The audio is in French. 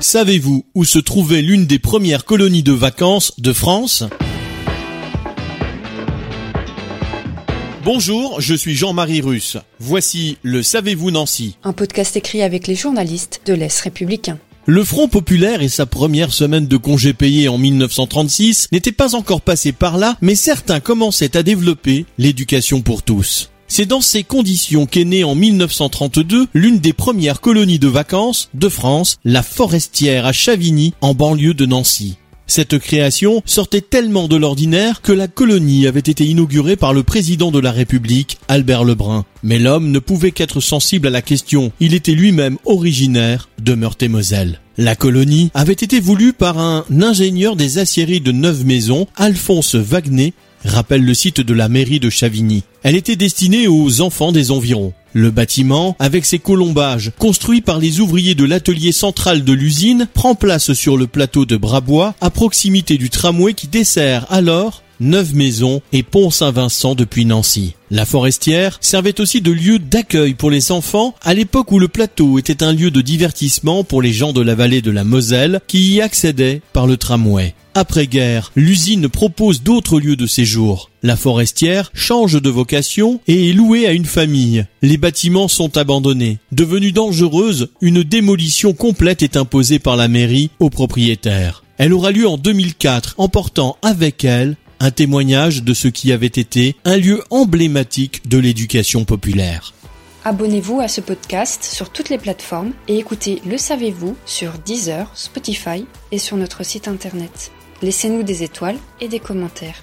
Savez-vous où se trouvait l'une des premières colonies de vacances de France? Bonjour, je suis Jean-Marie Russe. Voici le Savez-vous Nancy Un podcast écrit avec les journalistes de l'Est républicain. Le Front populaire et sa première semaine de congés payés en 1936 n'étaient pas encore passés par là, mais certains commençaient à développer l'éducation pour tous. C'est dans ces conditions qu'est née en 1932 l'une des premières colonies de vacances de France, la Forestière à Chavigny, en banlieue de Nancy. Cette création sortait tellement de l'ordinaire que la colonie avait été inaugurée par le président de la République, Albert Lebrun. Mais l'homme ne pouvait qu'être sensible à la question. Il était lui-même originaire de Meurthe-et-Moselle. La colonie avait été voulue par un ingénieur des aciéries de Neuve Maisons, Alphonse Wagner, rappelle le site de la mairie de Chavigny. Elle était destinée aux enfants des environs. Le bâtiment, avec ses colombages, construit par les ouvriers de l'atelier central de l'usine, prend place sur le plateau de Brabois, à proximité du tramway qui dessert alors Neuve Maisons et Pont Saint-Vincent depuis Nancy. La forestière servait aussi de lieu d'accueil pour les enfants à l'époque où le plateau était un lieu de divertissement pour les gens de la vallée de la Moselle qui y accédaient par le tramway. Après-guerre, l'usine propose d'autres lieux de séjour. La forestière change de vocation et est louée à une famille. Les bâtiments sont abandonnés. Devenue dangereuse, une démolition complète est imposée par la mairie aux propriétaires. Elle aura lieu en 2004, emportant avec elle un témoignage de ce qui avait été un lieu emblématique de l'éducation populaire. Abonnez-vous à ce podcast sur toutes les plateformes et écoutez Le Savez-vous sur Deezer, Spotify et sur notre site internet. Laissez-nous des étoiles et des commentaires.